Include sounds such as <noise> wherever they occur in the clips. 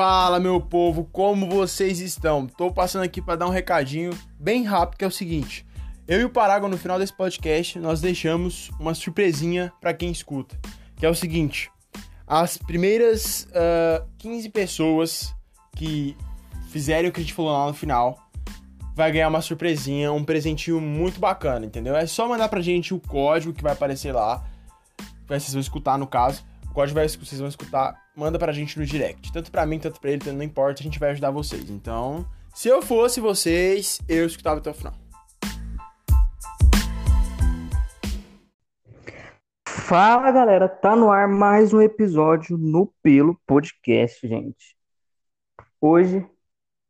Fala, meu povo, como vocês estão? Tô passando aqui para dar um recadinho bem rápido que é o seguinte: eu e o Paragon no final desse podcast nós deixamos uma surpresinha para quem escuta, que é o seguinte: as primeiras uh, 15 pessoas que fizerem o que a gente falou lá no final vai ganhar uma surpresinha, um presentinho muito bacana, entendeu? É só mandar pra gente o código que vai aparecer lá, que vocês vão escutar no caso. O código vai, vocês vão escutar, manda pra gente no direct. Tanto pra mim, tanto pra ele, tanto não importa, a gente vai ajudar vocês. Então, se eu fosse vocês, eu escutava até o final. Fala galera, tá no ar mais um episódio no Pelo Podcast, gente. Hoje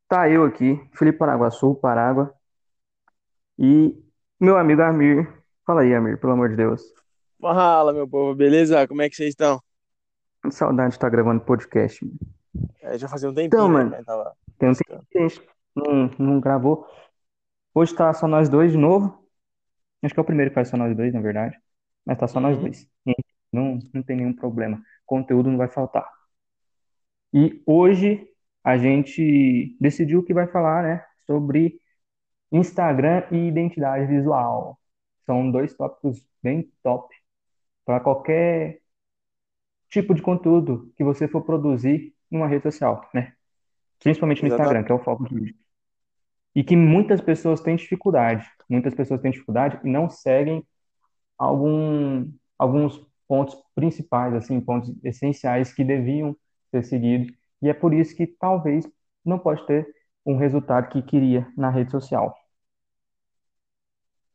Tá eu aqui, Felipe Paraguaçu, Parágua, e meu amigo Amir. Fala aí, Amir, pelo amor de Deus. Fala, meu povo, beleza? Como é que vocês estão? Saudade de estar gravando podcast. É, já fazia um tempinho, então, né, mano, tava tem um tempo que a gente não, não gravou. Hoje tá só nós dois de novo. Acho que é o primeiro que faz só nós dois, na verdade. Mas tá só nós Uhum. dois. Não, não tem nenhum problema. Conteúdo não vai faltar. E hoje a gente decidiu que vai falar, né, sobre Instagram e identidade visual. São dois tópicos bem top para qualquer tipo de conteúdo que você for produzir numa rede social, né? Principalmente no Instagram, que é o foco do vídeo. E que muitas pessoas têm dificuldade. Muitas pessoas têm dificuldade e não seguem algum, alguns pontos principais, assim, pontos essenciais que deviam ser seguidos e é por isso que talvez não pode ter um resultado que queria na rede social.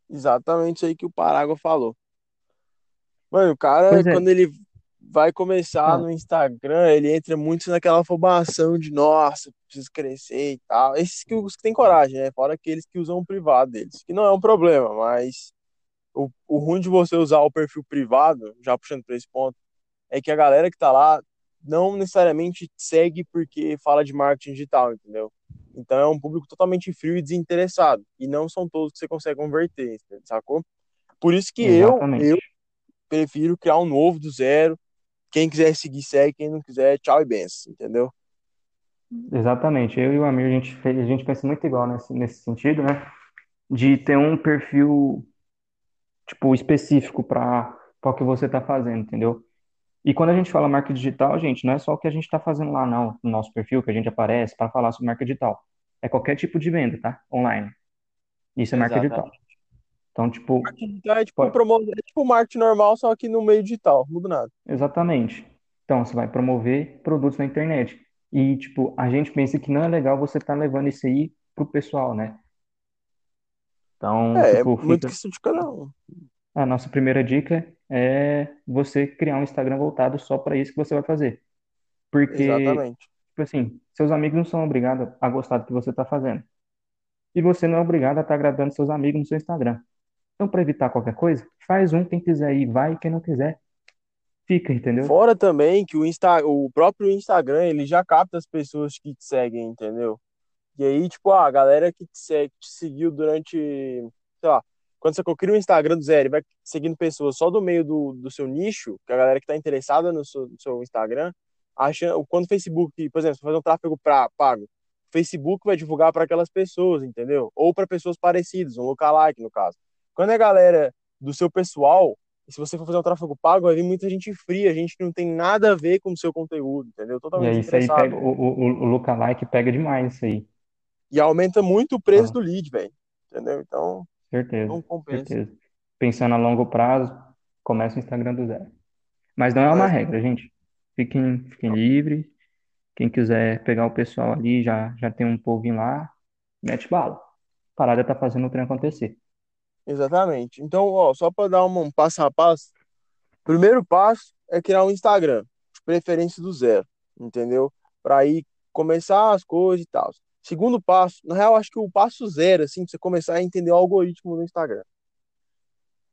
Exatamente aí que o Parágua falou. Mano, o cara, é. quando ele vai começar ah. no Instagram, ele entra muito naquela afobação de nossa, preciso crescer e tal. Esses que, os que têm coragem, né? Fora aqueles que usam o privado deles, que não é um problema, mas o, o ruim de você usar o perfil privado, já puxando para esse ponto, é que a galera que tá lá não necessariamente segue porque fala de marketing digital, entendeu? Então é um público totalmente frio e desinteressado. E não são todos que você consegue converter, sacou? Por isso que eu, eu prefiro criar um novo do zero. Quem quiser seguir, segue. Quem não quiser, tchau e benção, entendeu? Exatamente. Eu e o Amir, a gente, fez, a gente pensa muito igual nesse, nesse sentido, né? De ter um perfil, tipo, específico para o que você está fazendo, entendeu? E quando a gente fala marca digital, gente, não é só o que a gente está fazendo lá, não, no nosso perfil, que a gente aparece para falar sobre marca digital. É qualquer tipo de venda, tá? Online. Isso é marca digital. Então, tipo. Digital é tipo, pode... promover, é tipo marketing normal, só que no meio digital, muda nada. Exatamente. Então, você vai promover produtos na internet. E, tipo, a gente pensa que não é legal você estar tá levando isso aí pro pessoal, né? Então, é, tipo, é muito questão de cada um. A nossa primeira dica é você criar um Instagram voltado só para isso que você vai fazer. Porque, Exatamente. tipo assim, seus amigos não são obrigados a gostar do que você está fazendo. E você não é obrigado a estar tá agradando seus amigos no seu Instagram. Então, para evitar qualquer coisa, faz um, quem quiser ir, vai, quem não quiser, fica, entendeu? Fora também que o, Insta, o próprio Instagram, ele já capta as pessoas que te seguem, entendeu? E aí, tipo, a galera que te, segue, te seguiu durante, sei lá, quando você cria um Instagram do zero e vai seguindo pessoas só do meio do, do seu nicho, que a galera que está interessada no seu, no seu, Instagram, acha, quando o Facebook, por exemplo, fazer um tráfego pra, pago, o Facebook vai divulgar para aquelas pessoas, entendeu? Ou para pessoas parecidas, um lookalike no caso. Quando é galera do seu pessoal, se você for fazer um tráfego pago, vai vir muita gente fria, gente que não tem nada a ver com o seu conteúdo, entendeu? Totalmente e isso aí pega, o, o, o lookalike pega demais isso aí. E aumenta muito o preço ah. do lead, velho. Entendeu? Então, Certeza. Não compensa. Certeza. Pensando a longo prazo, começa o Instagram do zero. Mas não é uma regra, gente. Fiquem, fiquem livres. Quem quiser pegar o pessoal ali, já, já tem um povinho lá, mete bala. A parada tá fazendo o trem acontecer. Exatamente. Então, ó, só para dar um passo a passo, primeiro passo é criar um Instagram, de preferência do zero, entendeu? Para aí começar as coisas e tal. Segundo passo, na real, acho que o passo zero, assim, pra você começar a entender o algoritmo do Instagram.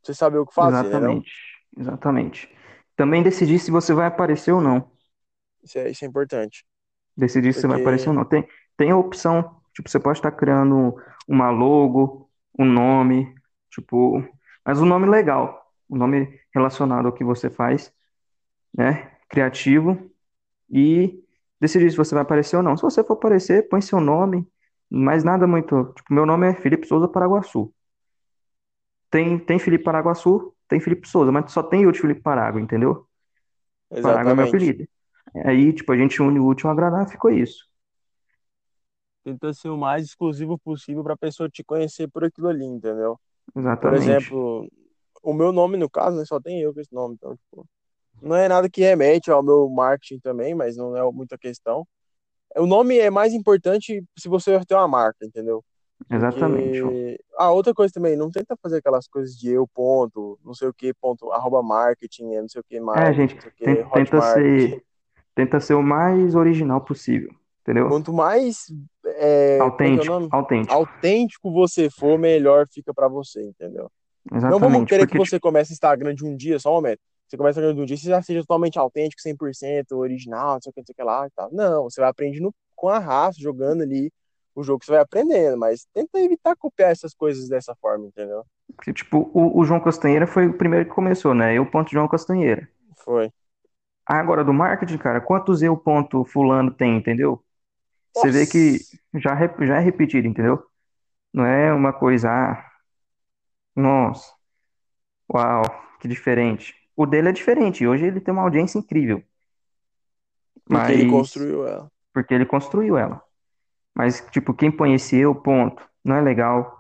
Você saber o que fazer, Exatamente. Né, Exatamente. Também decidir se você vai aparecer ou não. Isso é, isso é importante. Decidir Porque... se você vai aparecer ou não. Tem, tem a opção, tipo, você pode estar criando uma logo, um nome, tipo, mas um nome legal, um nome relacionado ao que você faz, né? Criativo e decidir se você vai aparecer ou não. Se você for aparecer, põe seu nome, mas nada muito. Tipo, meu nome é Felipe Souza Paraguaçu. Tem, tem Felipe Paraguaçu, tem Felipe Souza, mas só tem eu de Felipe Parágua, entendeu? Parágua é meu Exatamente. apelido. Aí, tipo, a gente une o útil ao agradável, ficou isso. Tenta ser o mais exclusivo possível pra pessoa te conhecer por aquilo ali, entendeu? Por Exatamente. exemplo, o meu nome, no caso, né, só tem eu com esse nome, então, tipo, não é nada que remete ao meu marketing também, mas não é muita questão. O nome é mais importante se você ter uma marca, entendeu? Exatamente. Porque. Ah, outra coisa também, não tenta fazer aquelas coisas de eu ponto, não sei o que, ponto, arroba marketing, é não sei o que, É, marketing, gente, que, ten- tenta hotmart. ser, tenta ser o mais original possível, entendeu? Quanto mais, é, é que é Autêntico, autêntico. Autêntico você for, melhor fica pra você, entendeu? Não vamos Exatamente. querer que Porque, tipo, você comece Instagram de um dia, só um momento. Você começa Instagram de um dia, você já seja totalmente autêntico, 100% original, não sei o que, não sei o que lá e tal. Não, você vai aprendendo com a raça, jogando ali o jogo que você vai aprendendo, mas tenta evitar copiar essas coisas dessa forma, entendeu? que, tipo, o, o João Castanheira foi o primeiro que começou, né? Eu ponto João Castanheira. Foi. Agora, do marketing, cara, quantos eu ponto fulano tem, entendeu? Você vê que Nossa! já, já é repetido, entendeu? Não é uma coisa, ah, nossa, uau, que diferente. O dele é diferente, hoje ele tem uma audiência incrível, Porque ele mas construiu ela. porque ele construiu ela. Mas, tipo, quem põe esse eu, ponto, não é legal.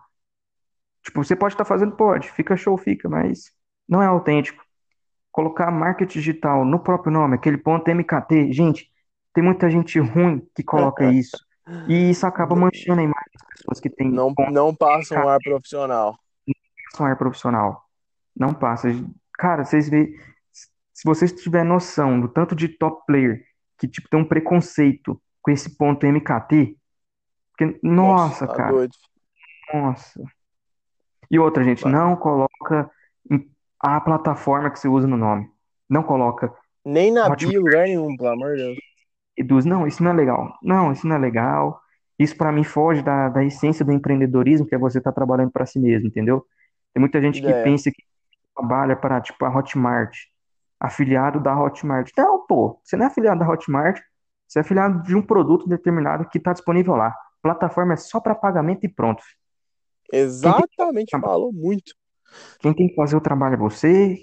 Tipo, você pode estar fazendo, pode, fica show, fica, mas não é autêntico. Colocar marketing digital no próprio nome, aquele ponto MKT, gente, tem muita gente ruim que coloca <laughs> isso. E isso acaba manchando a imagem das pessoas que têm Não, não passa um ar profissional. são ar profissional. Não passa. Cara, vocês vê, se vocês tiverem noção do tanto de top player que tipo tem um preconceito com esse ponto MKT, porque, Nossa, nossa, tá cara, doido. nossa. E outra, gente, Vai. não coloca a plataforma que você usa no nome. Não coloca Nem na Hotmart bio, lugar nenhum, pelo amor de Deus. Eduz. Não, isso não é legal. Não, isso não é legal. Isso para mim foge da, da essência do empreendedorismo, que é você estar trabalhando para si mesmo, entendeu? Tem muita gente que Ideia. pensa que trabalha para, tipo, a Hotmart, afiliado da Hotmart. Não, pô, você não é afiliado da Hotmart, você é afiliado de um produto determinado que está disponível lá. Plataforma é só para pagamento e pronto. Exatamente, falou muito. quem tem que fazer o trabalho é você,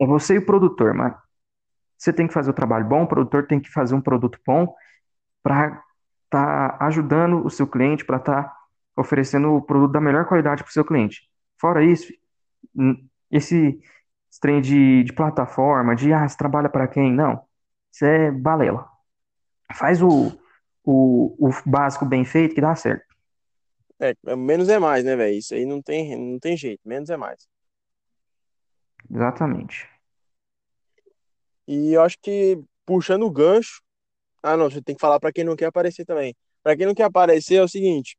é você e o produtor, mano. Você tem que fazer o trabalho bom, o produtor tem que fazer um produto bom para estar ajudando o seu cliente, para estar oferecendo o produto da melhor qualidade para o seu cliente. Fora isso, esse, trem de, de plataforma, de ah, você trabalha para quem? Não. Isso é balela. Faz o, o, o básico bem feito que dá certo. É, é- menos é mais, né, velho? Isso aí não tem, não tem jeito. Menos é mais. Exatamente. E eu acho que, puxando o gancho. Ah, não, você tem que falar pra quem não quer aparecer também. Pra quem não quer aparecer é o seguinte: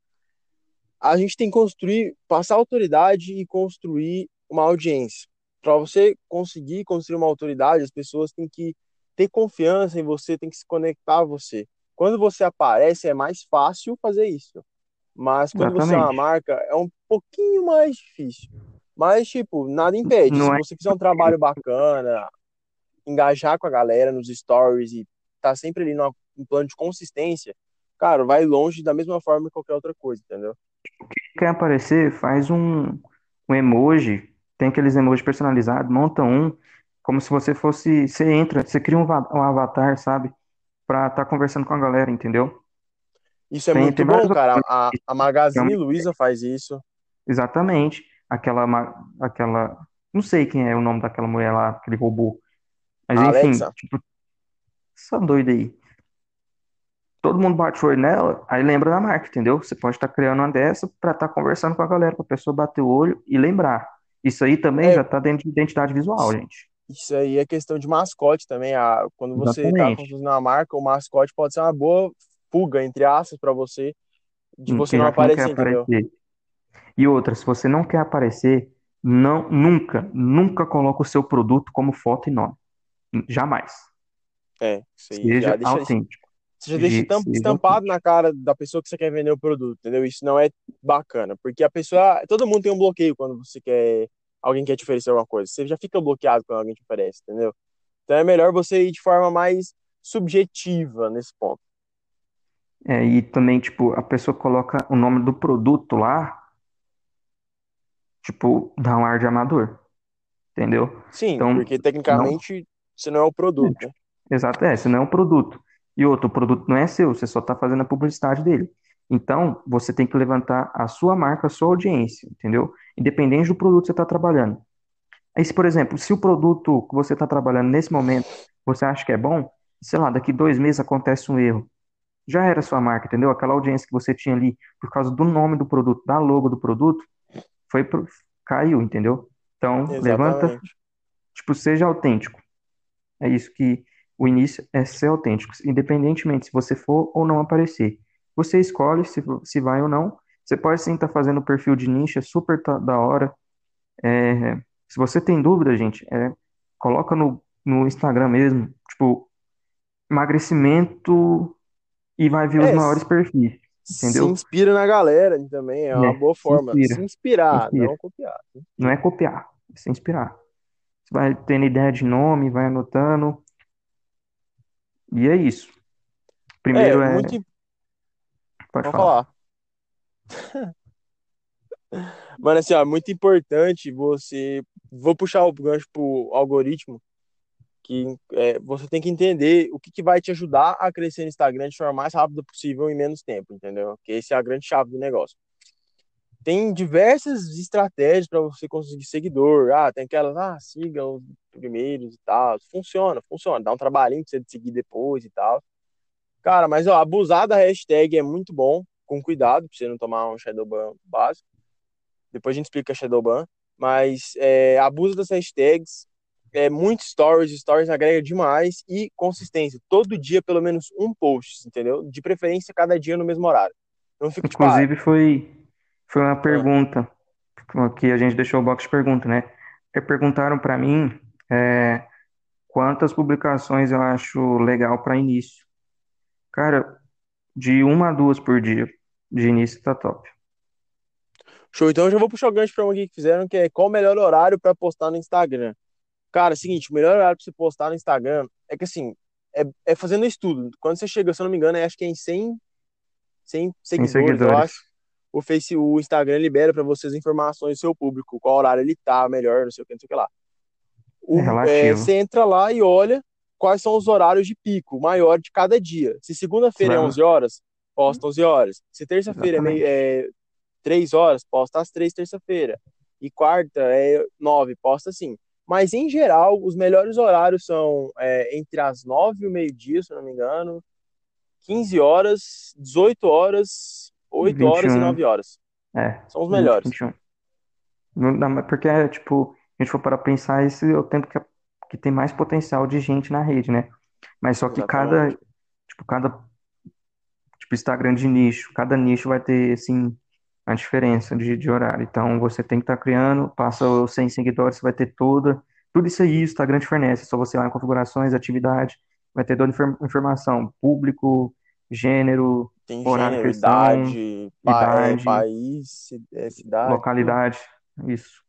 a gente tem que construir, passar autoridade e construir uma audiência. Para você conseguir construir uma autoridade, as pessoas têm que ter confiança em você, têm que se conectar a você. Quando você aparece, é mais fácil fazer isso. Mas quando você é uma Exatamente. marca, é um pouquinho mais difícil. Mas, tipo, nada impede. Se Não é você fizer um trabalho bacana, engajar com a galera nos stories e tá sempre ali numa- num plano de consistência, cara, vai longe da mesma forma que qualquer outra coisa, entendeu? quer aparecer, faz um, um emoji, tem aqueles emojis personalizados, monta um, como se você fosse, você entra, você cria um, um avatar, sabe? Pra estar conversando com a galera, entendeu? Isso é Tem, muito tem bom, cara. A, a é uma- Magazine Luiza faz isso. Exatamente. Aquela, aquela, não sei quem é o nome daquela mulher lá, aquele robô. Mas A enfim, Alexa, tipo, essa doida aí. Todo mundo bate o olho nela, aí lembra da marca, entendeu? Você pode estar criando uma dessa pra estar conversando com a galera, pra pessoa bater o olho e lembrar. Isso aí também é, já tá dentro de identidade visual, gente. isso aí é questão de mascote também. A, quando você tá Exatamente. construindo uma marca, o mascote pode ser uma boa fuga, entre aspas, para você, de Hum, você não não aparecer, entendeu? aparecer. E outra, se você não quer aparecer, não, nunca, nunca coloque o seu produto como foto e nome. Jamais. É, isso aí já Seja deixa, autêntico. você já deixa estampado na cara da pessoa que você quer vender o produto, entendeu? Isso não é bacana, porque a pessoa, todo mundo tem um bloqueio quando você quer, alguém quer te oferecer alguma coisa. Você já fica bloqueado quando alguém te oferece, entendeu? Então é melhor você ir de forma mais subjetiva nesse ponto. É, e também, tipo, a pessoa coloca o nome do produto lá, tipo, dá um ar de amador, entendeu? Sim, Então, porque tecnicamente você não é o produto, né? Exato, é, esse não é um produto. E outro, o produto não é seu, você só está fazendo a publicidade dele. Então, você tem que levantar a sua marca, a sua audiência, entendeu? Independente do produto que você está trabalhando. Aí, se, por exemplo, se o produto que você está trabalhando nesse momento, você acha que é bom, sei lá, daqui dois meses acontece um erro. Já era sua marca, entendeu? Aquela audiência que você tinha ali por causa do nome do produto, da logo do produto, foi pro... caiu, entendeu? Então, levanta, Exatamente. tipo, seja autêntico. É isso que o início é ser autêntico, independentemente se você for ou não aparecer. Você escolhe se, se vai ou não. Você pode sim estar fazendo o perfil de nicho, é super da hora. É, se você tem dúvida, gente, é, coloca no, no Instagram mesmo, tipo, emagrecimento e vai ver os É, maiores perfis, se entendeu? inspira na galera também, é uma É, boa se forma. inspira, Se se inspirar, inspira. não copiar. Se Não é copiar, é se inspirar. Vai tendo ideia de nome, vai anotando, e é isso. É, Primeiro é, muito. im- pode Vamos falar. falar. <laughs> Mano, assim, ó, muito importante você. Vou puxar o gancho pro algoritmo, que é, você tem que entender o que, que vai te ajudar a crescer no Instagram de forma mais rápida possível em menos tempo, entendeu? Que esse é a grande chave do negócio. Tem diversas estratégias para você conseguir seguidor. Ah, tem aquelas, ah, siga os primeiros e tal. Funciona, funciona. Dá um trabalhinho pra você seguir depois e tal. Cara, mas ó, abusar da hashtag é muito bom, com cuidado, pra você não tomar um Shadowban básico. Depois a gente explica Shadowban. Mas é, das hashtags, é, muito stories, stories agrega demais e consistência. Todo dia, pelo menos um post, entendeu? De preferência, cada dia no mesmo horário. Não fica tipo, ah, Inclusive foi, foi uma ah, pergunta que a gente deixou o box de pergunta, né? É, Perguntaram para mim é, quantas publicações eu acho legal para início. Cara, de uma a duas por dia de início tá top. show. Então eu já vou puxar o gancho pra uma aqui que fizeram, que é qual o melhor horário para postar no Instagram. Cara, é o seguinte, o melhor horário pra você postar no Instagram é que assim, é, é fazendo estudo. Quando você chega, se eu não me engano, é, acho que é em 100, 100 Sem seguidores, eu seguidores. acho. O Face, o Instagram libera para vocês informações do seu público, qual horário ele tá melhor, não sei o que, não sei o que lá. É O, é, relativo. você entra lá e olha quais são os horários de pico maior de cada dia. Se segunda-feira é vai... 11 horas, posta 11 horas. Se terça-feira é, é 3 horas, posta às 3 terça-feira. E quarta é 9, posta assim. Mas em geral, os melhores horários são é, entre as 9 e o meio-dia, se não me engano, 15 horas, 18 horas, 8 vinte e horas e um 9 horas. É, São os 20, melhores. 21. Não dá Porque, é, tipo, a gente for para pensar, esse é o tempo que, que tem mais potencial de gente na rede, né? Mas só que cada, Exatamente. tipo, cada tipo Instagram de nicho, cada nicho vai ter assim a diferença de, de horário. Então você tem que estar criando, passa os 100 seguidores, você vai ter toda, tudo isso aí o Instagram te fornece. É só você ir lá em configurações, atividade, vai ter toda a inform- informação, público, gênero, Tem horário gênero, idade, é, idade, país, ci- é, cidade, localidade, isso,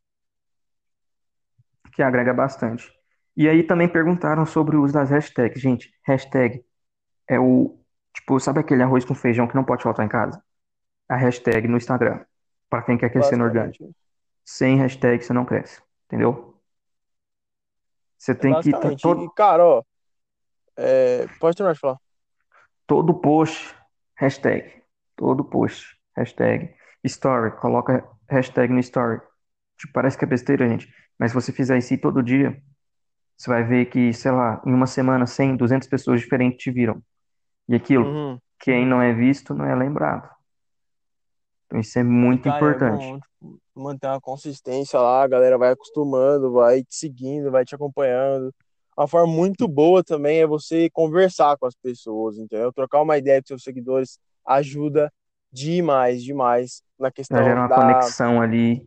que agrega bastante. E aí também perguntaram sobre o uso das hashtags. Gente, hashtag é o, tipo, sabe aquele arroz com feijão que não pode faltar em casa? a hashtag no Instagram, para quem quer crescer no orgânico. Sem hashtag você não cresce, entendeu? Você É tem que. E, todo, cara, ó, é, pode terminar de falar. Todo post, hashtag. Todo post, hashtag. Story, coloca hashtag no story. Tipo, parece que é besteira, gente. Mas se você fizer isso todo dia, você vai ver que, sei lá, em uma semana, 100, 200 pessoas diferentes te viram. E aquilo, Uhum. quem não é visto não é lembrado. Então isso é muito cara, é importante. bom, tipo, manter uma consistência lá, a galera vai acostumando, vai te seguindo, vai te acompanhando. Uma forma muito boa também é você conversar com as pessoas, entendeu? Trocar uma ideia com seus seguidores ajuda demais, demais na Já gera questão uma da conexão ali.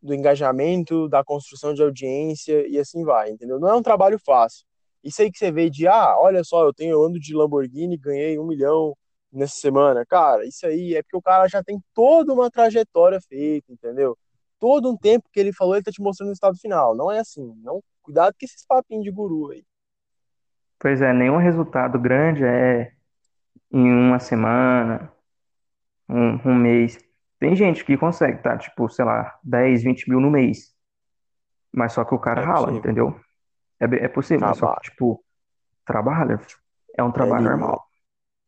do engajamento, da construção de audiência e assim vai, entendeu? Não é um trabalho fácil. Isso aí que você vê de, ah, olha só, eu tenho, eu ando de Lamborghini, ganhei um milhão nessa semana. Cara, isso aí é porque o cara já tem toda uma trajetória feita, entendeu? Todo um tempo que ele falou, ele tá te mostrando o estado final. Não é assim. Não, cuidado com esses papinhos de guru aí. Pois é, nenhum resultado grande é em uma semana, um, um mês. Tem gente que consegue, tá? Tipo, sei lá, 10, 20 mil no mês. Mas só que o cara É rala, possível. entendeu? É, é possível, mas só que, Trabalho. tipo, trabalha. É um trabalho Ele, normal. O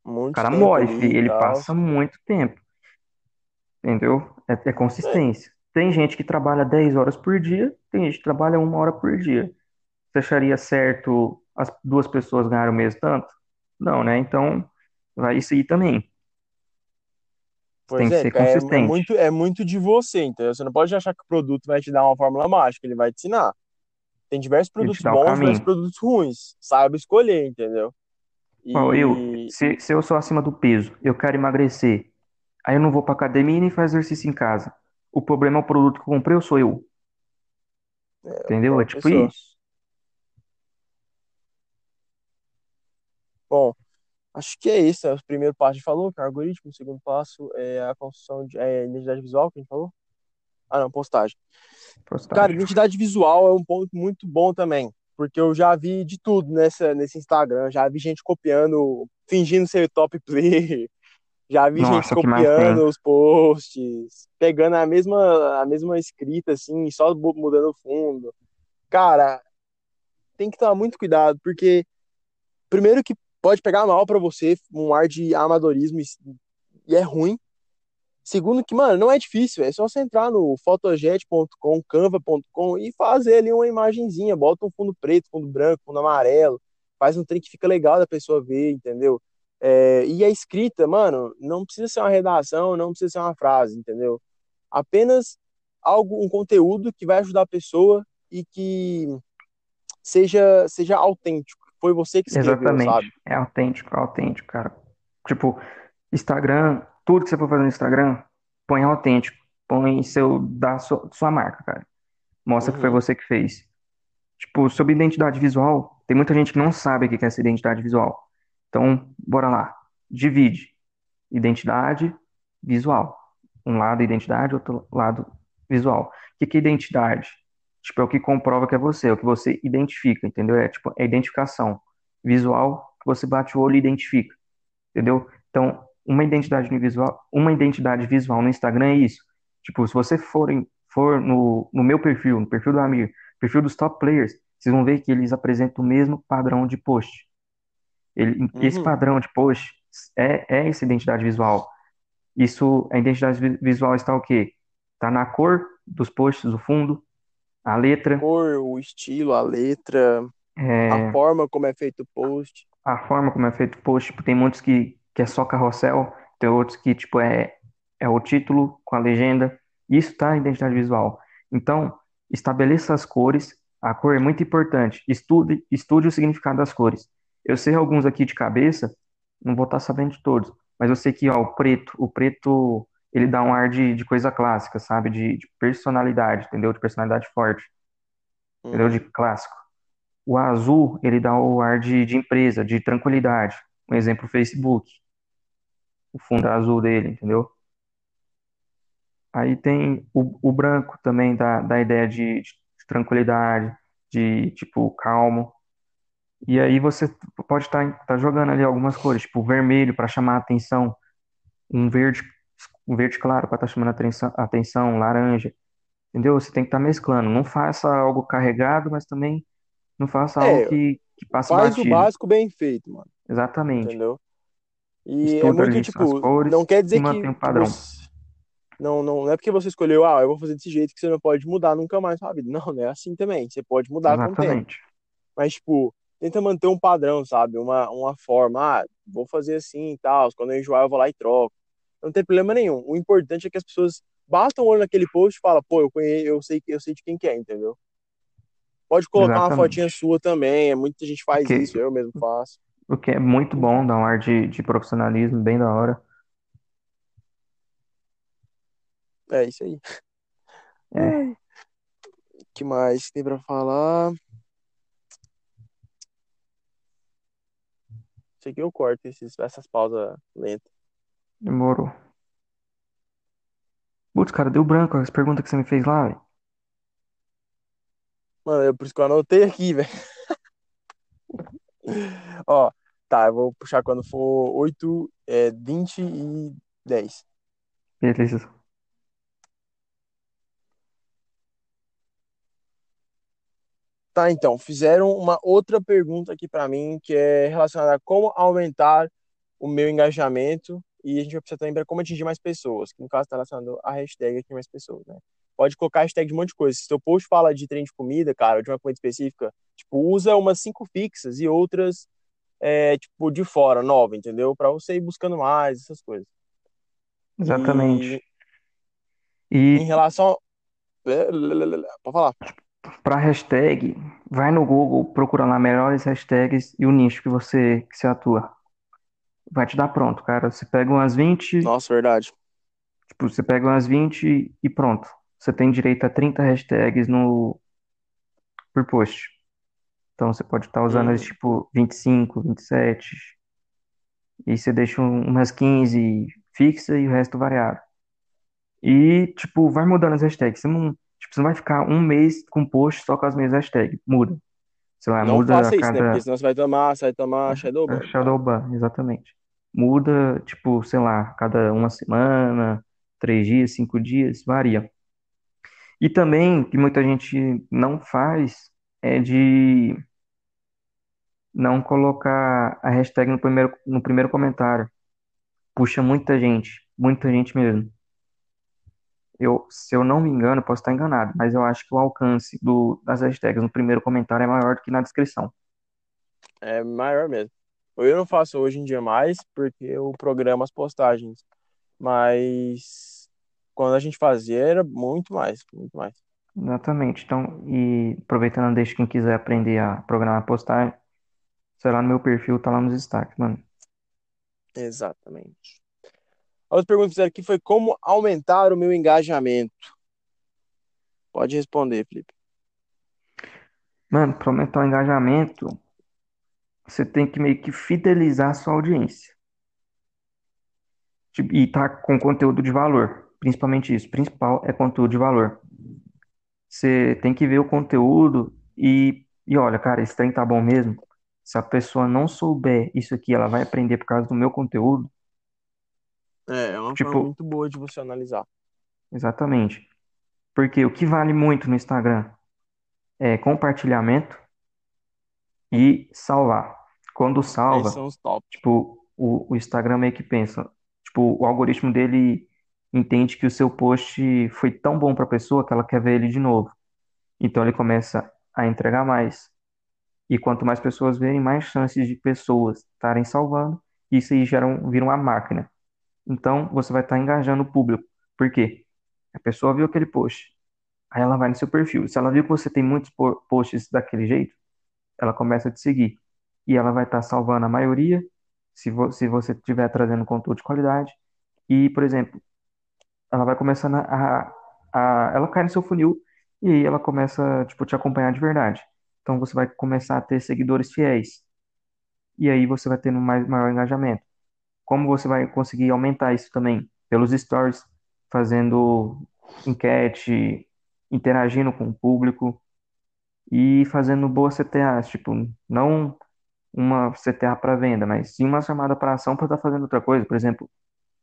muito cara morre, ali ele tal. passa muito tempo, entendeu? É, é É, consistência. Tem gente que trabalha 10 horas por dia, tem gente que trabalha uma hora por dia. Você acharia certo as duas pessoas ganharem o mesmo tanto? Não, né? Então, vai isso aí também. Você tem pois que é, ser é, é consistente. muito, é muito de você, entendeu? Você não pode achar que o produto vai te dar uma fórmula mágica, ele vai te ensinar. Tem diversos produtos bons, diversos produtos ruins. Saiba escolher, entendeu? Ó, eu, E, se, se eu sou acima do peso, eu quero emagrecer, aí eu não vou pra academia e nem faço exercício em casa. O problema é o produto que eu comprei ou sou eu? É, Entendeu? É tipo pessoa. isso. Bom, acho que é isso. né? O primeiro passo a gente falou, que é o algoritmo. O segundo passo é a construção de é, identidade visual, que a gente falou. Ah, não, postagem. Cara, Postagem. identidade visual é um ponto muito bom também, porque eu já vi de tudo nessa, nesse Instagram. Já vi gente copiando, fingindo ser top <laughs> player. Já vi gente Nossa, tem? copiando os posts, pegando a mesma, a mesma escrita, assim, só mudando o fundo. Cara, tem que tomar muito cuidado, porque, primeiro, que pode pegar mal pra você, um ar de amadorismo, e e é ruim. Segundo que, mano, não é difícil, é só você entrar no photojet.com, canva.com e fazer ali uma imagenzinha, bota um fundo preto, fundo branco, fundo amarelo, faz um trem que fica legal da pessoa ver, entendeu? É, e a escrita, mano, não precisa ser uma redação, não precisa ser uma frase, entendeu? Apenas algo, um conteúdo que vai ajudar a pessoa e que seja, seja autêntico. Foi você que escreveu, Exatamente. sabe? É autêntico, é autêntico, cara. Tipo, Instagram, tudo que você for fazer no Instagram, põe autêntico. Põe seu, da sua, sua marca, cara. Mostra que foi Uhum, você que fez. Tipo, sobre identidade visual, tem muita gente que não sabe o que é essa identidade visual. Então, bora lá. Divide. Identidade visual. Um lado identidade, outro lado visual. O que é identidade? Tipo, é o que comprova que é você, é o que você identifica, entendeu? É tipo, é identificação. Visual, que você bate o olho e identifica, entendeu? Então, uma identidade visual, uma identidade visual no Instagram é isso. Tipo, se você for, for no, no meu perfil, no perfil do Amir, perfil dos top players, vocês vão ver que eles apresentam o mesmo padrão de post. Ele, esse uhum. padrão de post é, é essa identidade visual. Isso, a identidade vi- visual está o quê? Está na cor dos posts, do fundo, a letra, Cor, o estilo, a letra, a é, forma como é feito o post. a forma como é feito o post. Tipo, tem muitos que, que é só carrossel, tem outros que tipo é, é o título com a legenda. Isso está na identidade visual. Então, estabeleça as cores. A cor é muito importante. Estude, estude o significado das cores. Eu sei alguns aqui de cabeça, não vou estar sabendo de todos, mas eu sei que ó, o preto, o preto, ele dá um ar de, de coisa clássica, sabe? De, de personalidade, entendeu? De personalidade forte, entendeu? De Uhum. clássico. O azul, ele dá o ar de, de empresa, de tranquilidade. Um exemplo, o Facebook, o fundo azul dele, entendeu? Aí tem o, o branco também dá, dá ideia de, de tranquilidade, de tipo calmo. E aí você pode estar jogando ali algumas cores, tipo vermelho para chamar a atenção, um verde, um verde claro para estar chamando a atenção, atenção, laranja, entendeu? Você tem que estar mesclando. Não faça algo carregado, mas também não faça algo É, que, que passe faz o batido. básico bem feito, mano. Exatamente. Entendeu? E é Estuda muito ali as tipo, não cores quer e dizer que, mantém o que padrão. você. Não, não, não é porque você escolheu, ah, eu vou fazer desse jeito que você não pode mudar nunca mais na sua vida. Não, não é assim também. Você pode mudar com o tempo. Exatamente. Mas, tipo, tenta manter um padrão, sabe? Uma, uma forma. Ah, vou fazer assim e tal. Quando eu enjoar, eu vou lá e troco. Não tem problema nenhum. O importante é que as pessoas batam o olho naquele post e falam, pô, eu conheço, eu sei, eu sei de quem que é, entendeu? Pode colocar uma fotinha Exatamente. sua também. é, Muita gente faz isso, eu mesmo faço. o que é muito bom, dá um ar de, de profissionalismo bem da hora. É isso aí. É, <laughs> que mais tem pra falar? Isso aqui eu corto esses, essas pausas lentas. demorou. Putz, cara, deu branco as perguntas que você me fez lá, velho. Mano, é por isso que eu anotei aqui, <laughs> velho. Ó, Tá, eu vou puxar quando for 8, é, 20 e 10. Beleza. Tá, então, fizeram uma outra pergunta aqui para mim, que é relacionada a como aumentar o meu engajamento e a gente vai precisar também para como atingir mais pessoas, que no caso está relacionado a hashtag aqui mais pessoas, né? Pode colocar hashtag de um monte de coisa. Se seu post fala de trem de comida, cara, de uma comida específica, tipo, usa umas cinco fixas e outras, é, tipo, de fora, nova, entendeu? Para você ir buscando mais, essas coisas. Exatamente. E E em relação... Pode falar. Para hashtag, vai no Google, procura lá melhores hashtags e o nicho que você que você atua. Vai te dar pronto, cara. Você pega umas 20, Nossa, verdade. tipo, você pega umas 20 e pronto. Você tem direito a 30 hashtags no por post. Então você pode estar usando as Uhum. tipo 25, 27. E você deixa um- umas 15 fixa e o resto variado. E, tipo, vai mudando as hashtags. Você não, tipo, você não vai ficar um mês com post só com as mesmas hashtags. Muda. Sei lá, Não muda a faça isso, né? Porque cada senão você vai tomar, você vai tomar shadow é ban, shadow cara. ban, exatamente. Muda, tipo, sei lá, cada uma semana, três dias, cinco dias, varia. E também, que muita gente não faz, é de não colocar a hashtag no primeiro, no primeiro comentário. Puxa muita gente, muita gente mesmo. Eu, se eu não me engano, posso estar enganado, mas eu acho que o alcance do, das hashtags no primeiro comentário é maior do que na descrição. É maior mesmo. Eu não faço hoje em dia mais, porque eu programo as postagens. Mas quando a gente fazia era muito mais, muito mais. Exatamente. Então, e aproveitando, deixa quem quiser aprender a programar postagem, sei lá, no meu perfil, tá lá nos destaques, mano. Exatamente. A outra pergunta que fizeram aqui foi como aumentar o meu engajamento. Pode responder, Felipe. Mano, para aumentar o engajamento, você tem que meio que fidelizar a sua audiência. Tipo, E tá com conteúdo de valor. Principalmente isso. O principal é conteúdo de valor. Você tem que ver o conteúdo e, e olha, cara, esse trem tá bom mesmo. Se a pessoa não souber isso aqui, ela vai aprender por causa do meu conteúdo. É, é uma forma Tipo, muito boa de você analisar. exatamente. Porque o que vale muito no Instagram é compartilhamento e salvar. Quando salva, são os top. tipo, o, o Instagram meio que pensa, tipo, o algoritmo dele entende que o seu post foi tão bom para a pessoa que ela quer ver ele de novo. Então ele começa a entregar mais. E quanto mais pessoas verem, mais chances de pessoas estarem salvando. Isso aí gera um, vira uma máquina. Então você vai estar engajando o público. Por quê? A pessoa viu aquele post. Aí ela vai no seu perfil. Se ela viu que você tem muitos po- posts daquele jeito, ela começa a te seguir. E ela vai estar salvando a maioria, se, vo se você estiver trazendo conteúdo de qualidade. E, por exemplo, ela vai começando a, a, ela cai no seu funil e aí ela começa, tipo, te acompanhar de verdade. Então você vai começar a ter seguidores fiéis. E aí você vai tendo mais, maior engajamento. Como você vai conseguir aumentar isso também? Pelos stories, fazendo enquete, interagindo com o público e fazendo boas CTAs, tipo, não uma CTA para venda, mas sim uma chamada para ação para estar fazendo outra coisa, por exemplo,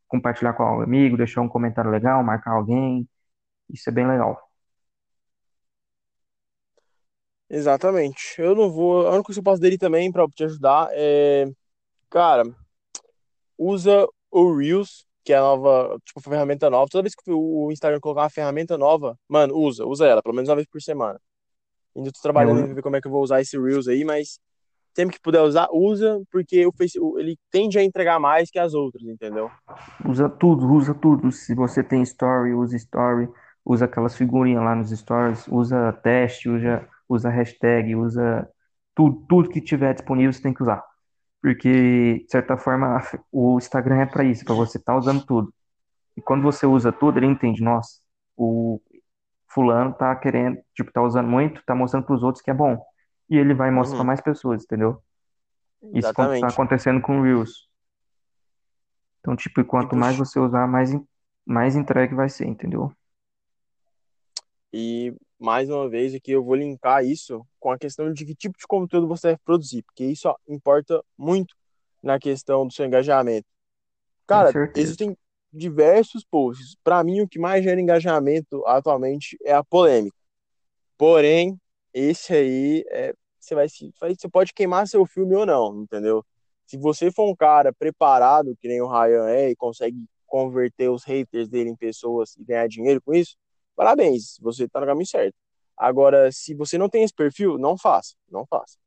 compartilhar com algum amigo, deixar um comentário legal, marcar alguém, isso é bem legal. Exatamente. Eu não vou. A única coisa que eu posso dele também pra te ajudar é. Cara, usa o Reels, que é a nova, tipo, ferramenta nova. Toda vez que o Instagram colocar uma ferramenta nova, mano, usa, usa ela, pelo menos uma vez por semana. Ainda tô trabalhando em u- ver como é que eu vou usar esse Reels aí, mas sempre que puder usar, usa, porque o Face, o- ele tende a entregar mais que as outras, entendeu? usa tudo, usa tudo. Se você tem story, usa story, usa aquelas figurinhas lá nos stories, usa teste, usa, usa hashtag, usa tudo, tudo que tiver disponível você tem que usar. Porque, de certa forma, o Instagram é para isso, para você estar usando tudo. E quando você usa tudo, ele entende, nossa, o fulano tá querendo, tipo, tá usando muito, tá mostrando para os outros que é bom. E ele vai mostrar para Uhum, mais pessoas, entendeu? Isso está exatamente. acontecendo com o Reels. Então, tipo, quanto mais você usar, mais, mais entregue vai ser, entendeu? e mais uma vez aqui eu vou linkar isso com a questão de que tipo de conteúdo você deve produzir, porque isso importa muito na questão do seu engajamento. Cara, existem diversos posts. Para mim, o que mais gera engajamento atualmente é a polêmica. Porém, esse aí é, você vai você pode queimar seu filme ou não, entendeu? Se você for um cara preparado, que nem o Ryan é, e consegue converter os haters dele em pessoas e ganhar dinheiro com isso, parabéns, você tá no caminho certo. Agora, se você não tem esse perfil, não faça, não faça.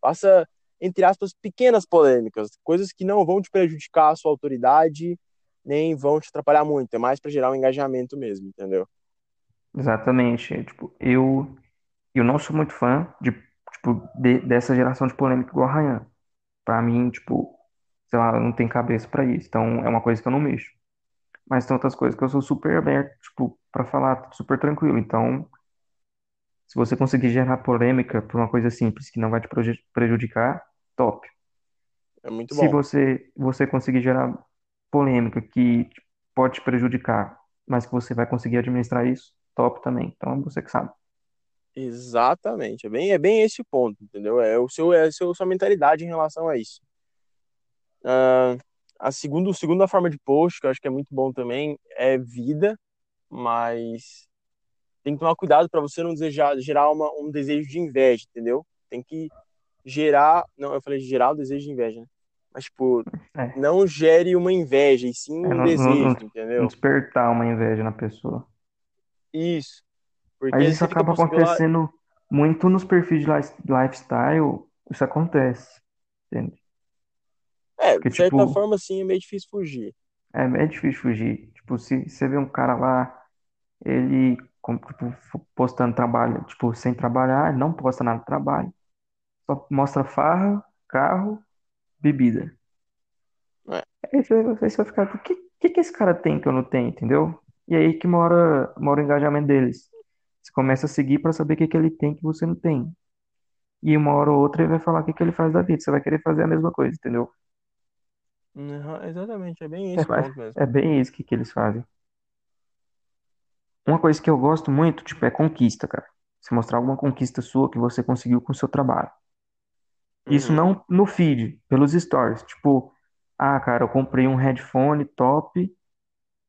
Faça, entre aspas, pequenas polêmicas, coisas que não vão te prejudicar a sua autoridade, nem vão te atrapalhar muito, é mais para gerar um engajamento mesmo, entendeu? Exatamente. Tipo, eu, eu não sou muito fã de, tipo, de, dessa geração de polêmica igual a Ryan. Pra mim, tipo, sei lá, não tem cabeça para isso. Então, é uma coisa que eu não mexo. Mas tem outras coisas que eu sou super aberto, tipo, para falar super tranquilo. Então, se você conseguir gerar polêmica por uma coisa simples que não vai te prejudicar, top. É muito Se bom. você, você conseguir gerar polêmica que pode te prejudicar, mas que você vai conseguir administrar isso, top também. Então, é você que sabe. Exatamente. É bem, é bem esse ponto, entendeu? É o seu, é a sua mentalidade em relação a isso. Uh, a segunda, segunda forma de post, que eu acho que é muito bom também, é vida, mas tem que tomar cuidado para você não desejar, gerar uma, um desejo de inveja, entendeu? Tem que gerar. Não, eu falei gerar o desejo de inveja, né? Mas, tipo, é. não gere uma inveja, e sim é, um não, desejo, não, entendeu? Não despertar uma inveja na pessoa. Isso. Mas isso acaba acontecendo lá... muito nos perfis de lifestyle. Isso acontece, entende? É, Porque, de certa tipo, forma, sim, é meio difícil fugir. É, é difícil fugir. Tipo, se você vê um cara lá, ele tipo, postando trabalho, tipo, sem trabalhar, não posta nada de trabalho. Só mostra farra, carro, bebida. É. Aí você, aí você vai ficar, o que, que, que esse cara tem que eu não tenho, entendeu? E aí que mora, mora o engajamento deles. Você começa a seguir para saber o que, que ele tem que você não tem. E uma hora ou outra ele vai falar o que, que ele faz da vida. Você vai querer fazer a mesma coisa, entendeu? Uhum, exatamente, é bem isso é, é bem isso que, que eles fazem. Uma coisa que eu gosto muito, tipo, é conquista, cara. Você mostrar alguma conquista sua que você conseguiu com o seu trabalho. Isso Uhum. não no feed, pelos stories. Tipo, ah, cara, eu comprei um headphone top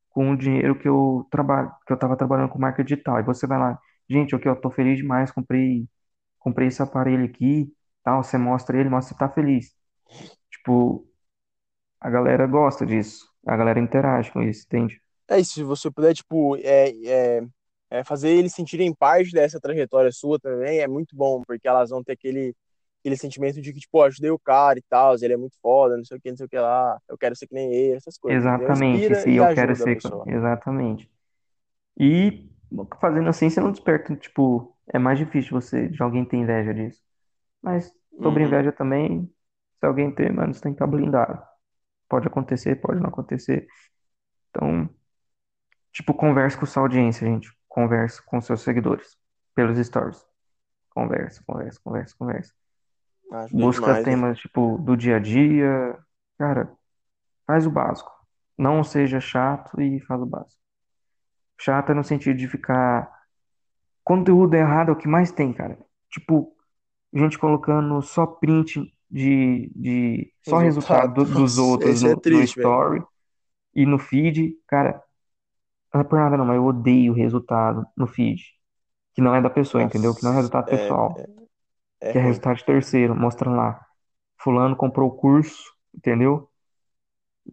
com o dinheiro que eu trabalho, que eu tava trabalhando com marca digital. E você vai lá, gente, aqui eu tô feliz demais, comprei, comprei esse aparelho aqui, tal. Você mostra ele, mostra que tá feliz. Tipo, a galera gosta disso. A galera interage com isso, entende? É isso, se você puder, tipo, é, é, é fazer eles sentirem parte dessa trajetória sua também, é muito bom, porque elas vão ter aquele, aquele sentimento de que, tipo, ajudei o cara e tal, ele é muito foda, não sei o que, não sei o que lá, eu quero ser que nem ele, essas coisas. Exatamente, se eu quero ser. Exatamente. E fazendo assim, você não desperta, tipo, é mais difícil você, de alguém ter inveja disso. Mas sobre uhum. inveja também, se alguém ter, mano, você tem que estar blindado. Pode acontecer, pode não acontecer. Então, tipo, converse com sua audiência, gente. Converse com seus seguidores pelos stories. Conversa, conversa, conversa, conversa. Busca demais, temas, né? tipo, do dia a dia. Cara, faz o básico. Não seja chato e faz o básico. Chato é no sentido de ficar. Conteúdo errado é o que mais tem, cara. Tipo, gente colocando só print de, de só resultado, resultado dos outros no, é triste, no story velho. e no feed, cara, não é por nada não, mas eu odeio o resultado no feed, que não é da pessoa, Nossa, entendeu? Que não é resultado é, pessoal, é, é que é resultado de terceiro, mostrando lá, fulano comprou o curso, entendeu?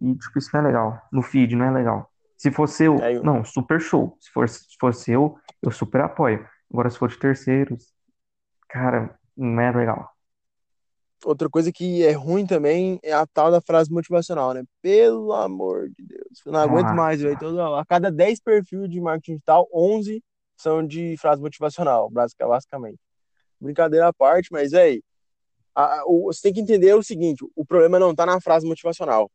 E tipo, isso não é legal, no feed não é legal. Se fosse eu, é, eu... não, super show. Se fosse, se fosse eu, eu super apoio. Agora, se for de terceiros, cara, não é legal. Outra coisa que é ruim também é a tal da frase motivacional, né? Pelo amor de Deus. Eu não aguento ah, mais, velho. A cada 10 perfis de marketing digital, 11 são de frase motivacional, basicamente. Brincadeira à parte, mas, aí você tem que entender o seguinte: o problema não tá na frase motivacional.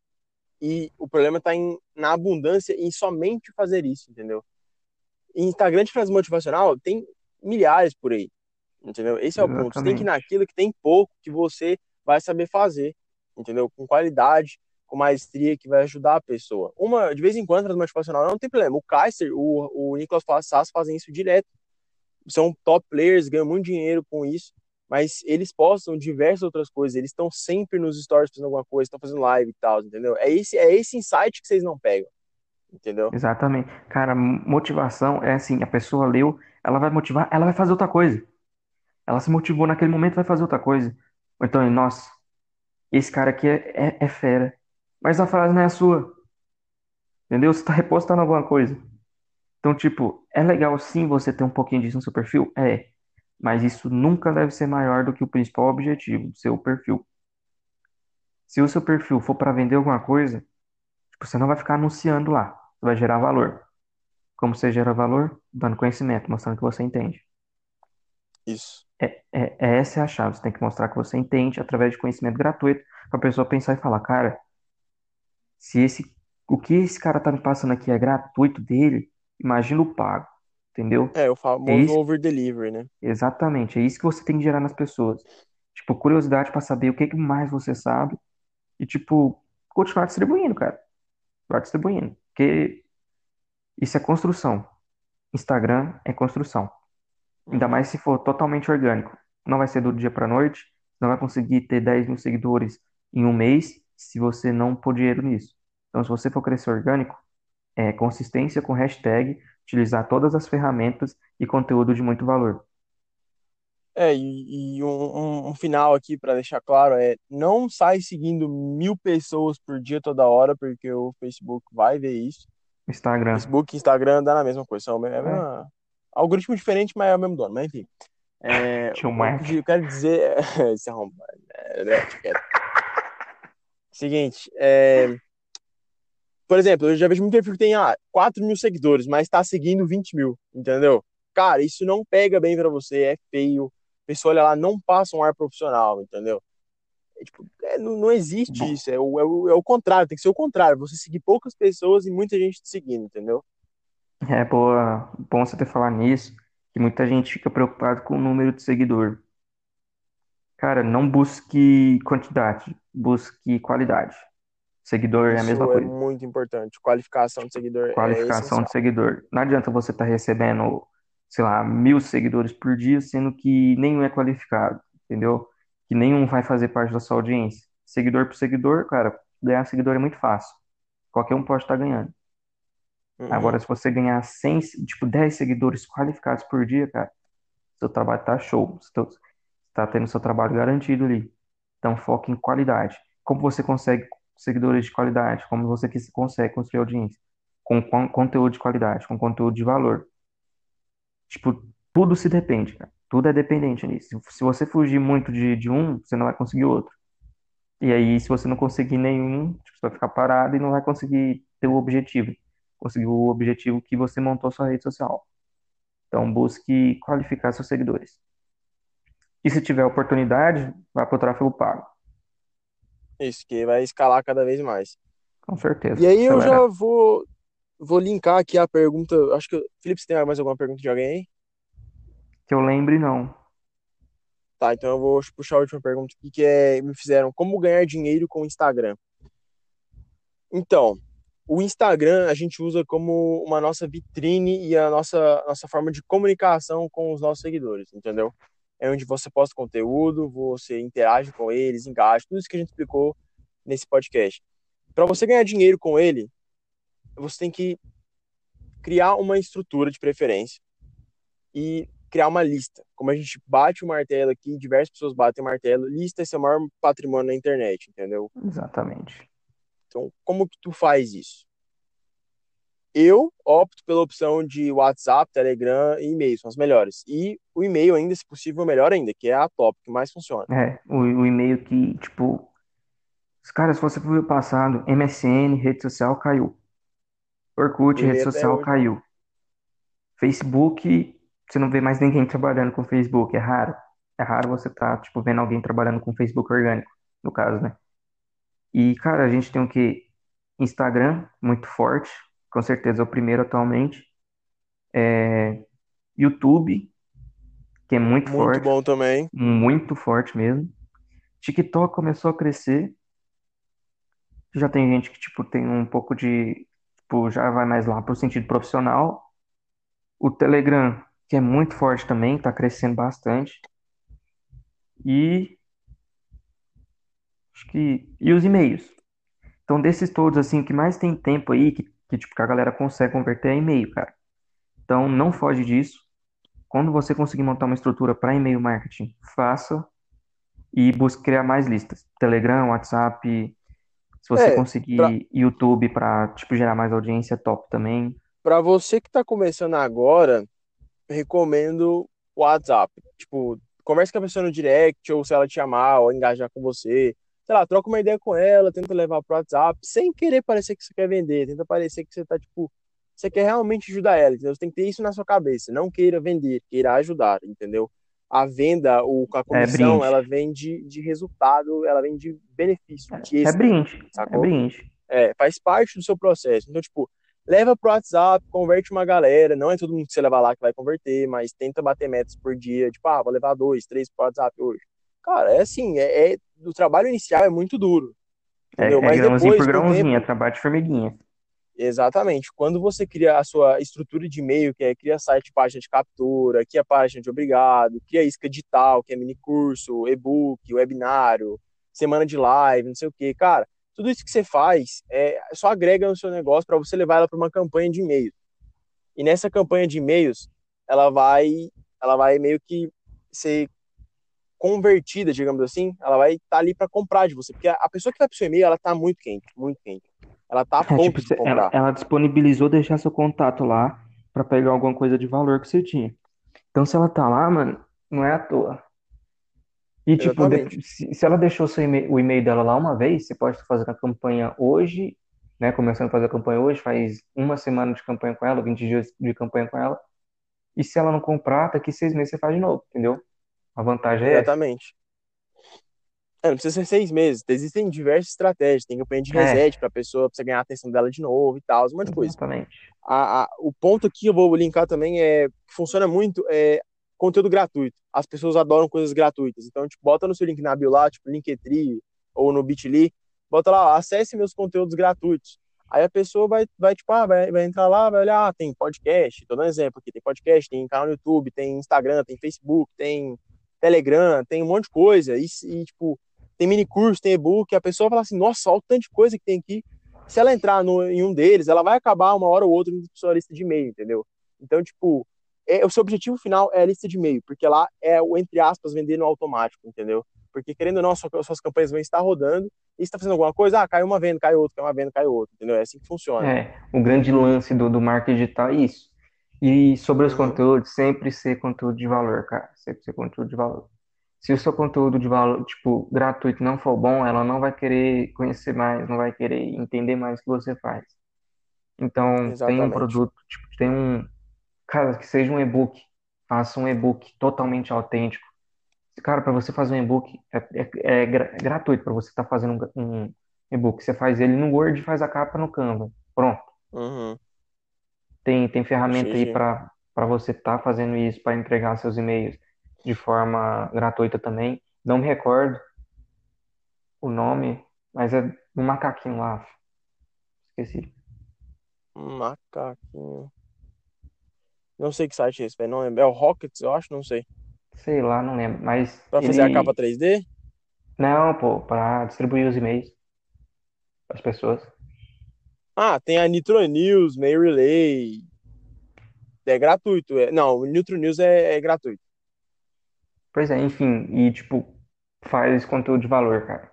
E o problema tá em, na abundância em somente fazer isso, entendeu? Instagram de frase motivacional tem milhares por aí. Entendeu? Esse é o ponto. Você tem que ir naquilo que tem pouco que você vai saber fazer, entendeu? Com qualidade, com maestria, que vai ajudar a pessoa. Uma, de vez em quando, frase motivacional não tem problema. O Kaiser, o, o Nicolas Sass fazem isso direto. São top players, ganham muito dinheiro com isso. mas eles postam diversas outras coisas, eles estão sempre nos stories fazendo alguma coisa, estão fazendo live e tal, entendeu? É esse, é esse insight que vocês não pegam, entendeu? Exatamente. Cara, motivação é assim, a pessoa leu, ela vai motivar, ela vai fazer outra coisa. Ela se motivou naquele momento, vai fazer outra coisa. Ou então, nossa, esse cara aqui é, é, é fera. Mas a frase não é a sua. Entendeu? Você está repostando alguma coisa. Então, tipo, é legal sim você ter um pouquinho disso no seu perfil? É. Mas isso nunca deve ser maior do que o principal objetivo do seu perfil. Se o seu perfil for para vender alguma coisa, tipo, você não vai ficar anunciando lá. Você vai gerar valor. Como você gera valor? Dando conhecimento, mostrando que você entende. Isso. É, é, é essa é a chave. Você tem que mostrar que você entende através de conhecimento gratuito para a pessoa pensar e falar, cara, se esse o que esse cara tá me passando aqui é gratuito dele, imagina o pago, entendeu? É, o É famoso isso, over delivery, né? exatamente, é isso que você tem que gerar nas pessoas. Tipo, curiosidade para saber o que que mais você sabe e, tipo, continuar distribuindo, cara. Continuar distribuindo. Porque isso é construção. Instagram é construção. Ainda mais se for totalmente orgânico. Não vai ser do dia para noite, não vai conseguir ter 10 mil seguidores em um mês se você não pôr dinheiro nisso. Então, se você for crescer orgânico, é consistência com hashtag, utilizar todas as ferramentas e conteúdo de muito valor. É, e, e um, um- final aqui para deixar claro é não sai seguindo mil pessoas por dia toda hora, porque o Facebook vai ver isso. Instagram. Facebook e Instagram dá na mesma coisa, são a É, mesma, algoritmo diferente, mas é o mesmo dono, mas enfim. É, <laughs> eu quero dizer, <laughs> esse arrombado, é, né. Seguinte, é, por exemplo, eu já vejo muito perfil que tem ah, 4 mil seguidores, mas tá seguindo 20 mil, entendeu? Cara, isso não pega bem pra você, é feio. A pessoa olha lá, não passa um ar profissional, entendeu? É, tipo, é, não, não existe isso, é o, é, o, é o contrário, tem que ser o contrário, você seguir poucas pessoas e muita gente te seguindo, entendeu? É boa, bom você ter falado nisso, que muita gente fica preocupado com o número de seguidor. Cara, não busque quantidade, busque qualidade. Seguidor é a mesma Isso é coisa. muito importante. Qualificação de seguidor é Qualificação de essencial. seguidor. Não adianta você estar recebendo, sei lá, mil seguidores por dia, sendo que nenhum é qualificado, entendeu? Que nenhum vai fazer parte da sua audiência. Seguidor por seguidor, cara, ganhar seguidor é muito fácil. Qualquer um pode estar ganhando. Agora, Uhum. se você ganhar 100, tipo, 10 seguidores qualificados por dia, cara, seu trabalho tá show. Você tá tendo seu trabalho garantido ali. Então, foque em qualidade. Como você consegue seguidores de qualidade? Como você que- consegue construir audiência? Com, con- conteúdo de qualidade, com conteúdo de valor. Tipo, tudo se depende, cara. Tudo é dependente nisso. Se você fugir muito de, de um, você não vai conseguir outro. E aí, se você não conseguir nenhum, tipo, você vai ficar parado e não vai conseguir ter o objetivo. Conseguir o objetivo que você montou sua rede social. Então, busque qualificar seus seguidores. E se tiver oportunidade, vá para o tráfego pago. Isso, que vai escalar cada vez mais. Com E certeza. aí eu já vou, vou linkar aqui a pergunta. Acho que. Felipe, você tem mais alguma pergunta de alguém aí? Que eu lembre, não. Tá, então eu vou puxar a última pergunta aqui, que é, me fizeram como ganhar dinheiro com o Instagram. Então, o Instagram a gente usa como uma nossa vitrine e a nossa, nossa forma de comunicação com os nossos seguidores, entendeu? É onde você posta conteúdo, você interage com eles, engaja, tudo isso que a gente explicou nesse podcast. Para você ganhar dinheiro com ele, você tem que criar uma estrutura de preferência e criar uma lista. Como a gente bate o martelo aqui, diversas pessoas batem o martelo, lista é seu maior patrimônio na internet, entendeu? Exatamente. Então, como que tu faz isso? Eu opto pela opção de WhatsApp, Telegram e e-mail, são as melhores. E o e-mail ainda, se possível, melhor ainda, que é a top, que mais funciona. É, o, o e-mail que, tipo, os caras, se você for passado, MSN, rede social, caiu. Orkut, rede social, hoje, caiu. Facebook, você não vê mais ninguém <laughs> trabalhando com Facebook, é raro. É raro você tá, tipo, vendo alguém trabalhando com Facebook orgânico, no caso, né? E, cara, a gente tem o quê? Instagram, muito forte, com certeza é o primeiro atualmente. É, YouTube, que é muito muito forte, bom também. muito forte mesmo. TikTok começou a crescer. Já tem gente que, tipo, tem um pouco de, tipo, já vai mais lá pro sentido profissional. O Telegram, que é muito forte também, tá crescendo bastante. e acho que e os e-mails. Então, desses todos, assim, o que mais tem tempo aí, que, que, tipo, que a galera consegue converter é e-mail, cara. Então, não foge disso. Quando você conseguir montar uma estrutura para e-mail marketing, faça e busque criar mais listas. Telegram, WhatsApp. Se você É, conseguir pra, YouTube para, tipo, gerar mais audiência, top também. pra você que tá começando agora, recomendo o WhatsApp. Tipo, conversa com a pessoa no direct, ou se ela te chamar, ou engajar com você. Sei lá, troca uma ideia com ela, tenta levar pro WhatsApp, sem querer parecer que você quer vender, tenta parecer que você tá, tipo, você quer realmente ajudar ela, entendeu? Você tem que ter isso na sua cabeça, não queira vender, queira ajudar, entendeu? A venda, o, a É comissão, brinde. ela vem de, de resultado, ela vem de benefício, de É extra, brinde. É sacou? brinde. É, faz parte do seu processo. Então, tipo, leva pro WhatsApp, converte uma galera. Não é todo mundo que você levar lá que vai converter, mas tenta bater metas por dia. Tipo, ah, vou levar dois, três pro WhatsApp hoje. Cara, é assim, é, é- o trabalho inicial é muito duro, entendeu? É, é Mas grãozinho por depois, o grãozinho, é tempo, trabalho de formiguinha. exatamente. Quando você cria a sua estrutura de e-mail, que é cria site, página de captura, cria página de obrigado, cria isca digital, que é mini curso, e-book, webinário, semana de live, não sei o quê. Cara, tudo isso que você faz é só agrega no seu negócio para você levar ela para uma campanha de e-mail. E nessa campanha de e-mails, ela vai, ela vai meio que ser convertida, digamos assim, ela vai estar ali para comprar de você, porque a pessoa que vai pro seu e-mail, ela tá muito quente, muito quente. Ela tá a É, tipo, ponto de cê- ela, comprar. ela disponibilizou deixar seu contato lá pra pegar alguma coisa de valor que você tinha. Então, se ela tá lá, mano, não é à toa. E, tipo, Exatamente. se, se ela deixou seu e-mail- o e-mail dela lá uma vez, você pode fazer a campanha hoje, né? Começando a fazer a campanha hoje, faz uma semana de campanha com ela, 20 dias de campanha com ela. E se ela não comprar, daqui seis meses você faz de novo, entendeu? A vantagem é. Exatamente. É, não precisa ser seis meses. Existem diversas estratégias. Tem campanha de É, reset para a pessoa, pra você ganhar a atenção dela de novo e tal, um monte de coisa. exatamente. A, a- o ponto aqui eu vou linkar também é que funciona muito é conteúdo gratuito. As pessoas adoram coisas gratuitas. Então, tipo, bota no seu link na bio lá, tipo Linktree ou no Bitly, bota lá, ó, acesse meus conteúdos gratuitos. Aí a pessoa vai, vai tipo, ah, vai, vai entrar lá, vai olhar, ah, tem podcast, tô dando um exemplo aqui, tem podcast, tem canal no YouTube, tem Instagram, tem Facebook, tem Telegram, tem um monte de coisa. E, e, tipo, tem mini curso, tem e-book, a pessoa fala assim, nossa, olha o tanto de coisa que tem aqui. Se ela entrar no, em um deles, ela vai acabar uma hora ou outra na sua lista de e-mail, entendeu? Então, tipo, é, o seu objetivo final é a lista de e-mail, porque lá é o, entre aspas, vender no automático, entendeu? Porque, querendo ou não, sua, suas campanhas vão estar rodando, e está fazendo alguma coisa, ah, caiu uma venda, caiu outra, caiu uma venda, caiu outra, entendeu? É assim que funciona. É, o grande lance do, do marketing digital é isso. E sobre os Uhum, conteúdos, sempre ser conteúdo de valor, cara. Sempre ser conteúdo de valor. Se o seu conteúdo de valor, tipo, gratuito não for bom, ela não vai querer conhecer mais, não vai querer entender mais o que você faz. Então, tem um exatamente. produto, tipo, tem um, cara, que seja um e-book, faça um e-book totalmente autêntico. Cara, para você fazer um e-book é, é, é gra- gratuito para você estar fazendo um, um e-book. Você faz ele no Word e faz a capa no Canva. Pronto. Uhum, Tem, tem ferramenta aí para para você estar fazendo isso, para entregar seus e-mails de forma gratuita também. Não me recordo o nome, mas é um macaquinho lá. Esqueci. Macaquinho. Não sei que site é esse, velho. Não lembro. É o Rockets, eu acho, não sei. Sei lá, não lembro. Mas Pra fazer a capa ele. 3D? Não, pô, para distribuir os e-mails as pessoas. Ah, tem a Nitro News, Mail Relay. É gratuito. É... Não, o Nitro News é, é gratuito. Pois é, enfim, e tipo, faz conteúdo de valor, cara.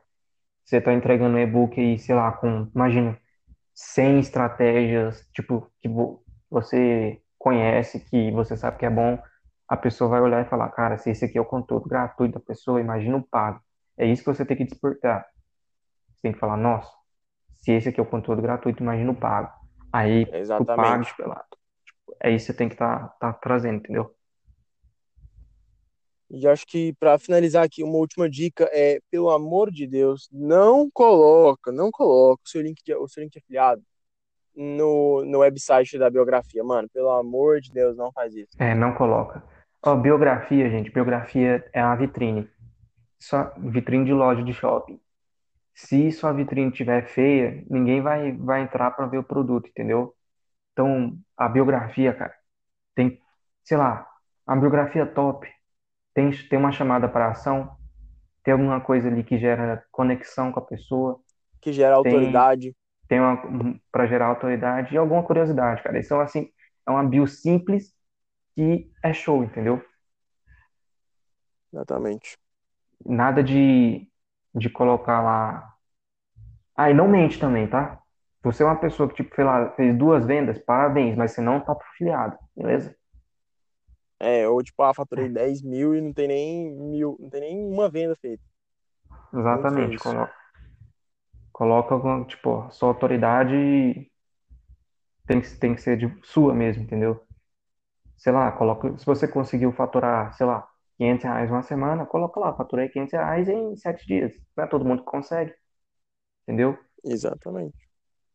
Você tá entregando um e-book aí, sei lá, com, imagina, 100 estratégias, tipo, que vo- você conhece, que você sabe que é bom, a pessoa vai olhar e falar, cara, se esse aqui é o conteúdo gratuito da pessoa, imagina o pago. É isso que você tem que despertar. Você tem que falar, nossa, se esse aqui é o conteúdo gratuito, imagina o pago. Aí, o pago, Exatamente. tipo, é lá, é isso que você tem que estar tá, tá trazendo, entendeu? E acho que para finalizar aqui, uma última dica é, pelo amor de Deus, não coloca, não coloca o seu link de, o seu link de afiliado no, no website da biografia, mano. Pelo amor de Deus, não faz isso. É, não coloca. Ó, biografia, gente, biografia é uma vitrine. Só vitrine de loja de shopping. Se sua vitrine estiver feia, ninguém vai, vai entrar para ver o produto, entendeu? Então, a biografia, cara, tem, sei lá, a biografia top, tem, tem uma chamada para ação, tem alguma coisa ali que gera conexão com a pessoa, Que gera tem, autoridade. tem uma para gerar autoridade e alguma curiosidade, cara. Então, assim, é uma bio simples que é show, entendeu? Exatamente. Nada de, de colocar lá. Ah, e não mente também, tá? Você é uma pessoa que, tipo, sei lá, fez duas vendas, parabéns, mas você não tá afiliado, beleza? É, ou tipo, ah, faturei 10 mil e não tem nem mil, não tem nem uma venda feita. Exatamente. Coloca, com, tipo, sua autoridade tem que, tem que ser de sua mesmo, entendeu? Sei lá, coloca, se você conseguiu faturar, sei lá, 500 reais uma semana, coloca lá, faturei 500 reais em sete dias. Não é todo mundo que consegue, entendeu? Exatamente.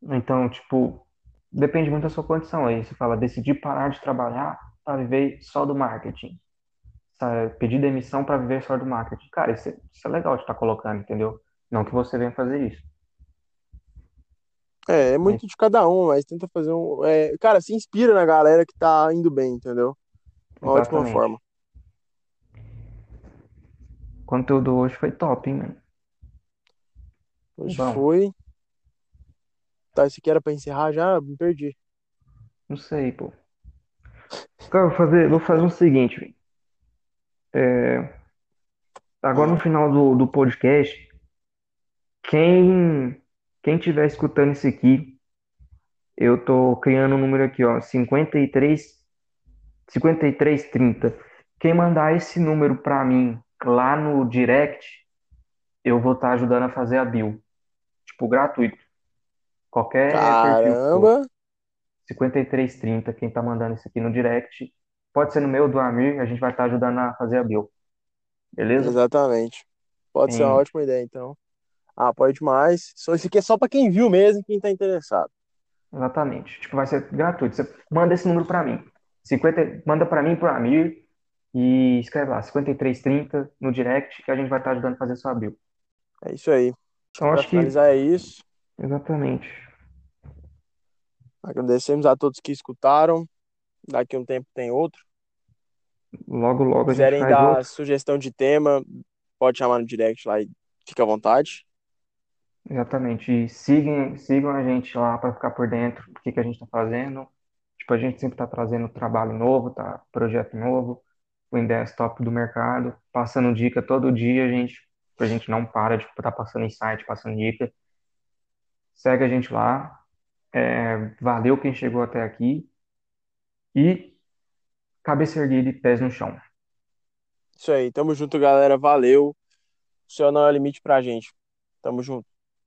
Então, tipo, depende muito da sua condição. Aí você fala, decidi parar de trabalhar para viver só do marketing. Sabe? Pedir demissão para viver só do marketing. Cara, isso é, isso é legal de estar colocando, entendeu? Não que você venha fazer isso. É, é muito de cada um, mas tenta fazer um. é, cara, se inspira na galera que tá indo bem, entendeu? Uma ótima forma. Conteúdo hoje foi top, hein, mano? Hoje bom. foi. Tá, isso aqui era pra encerrar já? Me perdi. Não sei, pô. Cara, vou fazer, vou fazer o seguinte, velho. Agora no final do, do podcast, quem, quem tiver escutando isso aqui, eu tô criando um número aqui, ó, 53 5330. Quem mandar esse número pra mim lá no direct, eu vou estar ajudando a fazer a build. Tipo, gratuito. Qualquer perfil caramba! 5330, quem tá mandando isso aqui no direct. Pode ser no meu, do Amir, a gente vai estar ajudando a fazer a build. Beleza? Exatamente. Pode ser uma ótima ideia, então. Ah, pode demais. Só isso aqui é só pra quem viu mesmo, quem tá interessado. exatamente. Tipo, vai ser gratuito. Você manda esse número pra mim. 50, manda pra mim, pro Amir, e escreve lá, 5330 no direct, que a gente vai estar ajudando a fazer sua build. É isso aí. Que Então, pra acho que, finalizar é isso. exatamente. Agradecemos a todos que escutaram. Daqui um tempo tem outro. Logo, logo gente Quiserem dar outro. sugestão de tema, pode chamar no direct lá e fica à vontade. Exatamente. E sigam, sigam a gente lá para ficar por dentro do que que a gente está fazendo. Tipo, a gente sempre está trazendo trabalho novo, tá? Projeto novo, ideias top do mercado, passando dica todo dia, a gente, a gente não para de estar passando insight, passando dica. Segue a gente lá. É, valeu quem chegou até aqui. E cabeça erguida e pés no chão. Isso aí. Tamo junto, galera. Valeu. O céu não é limite pra gente. Tamo junto.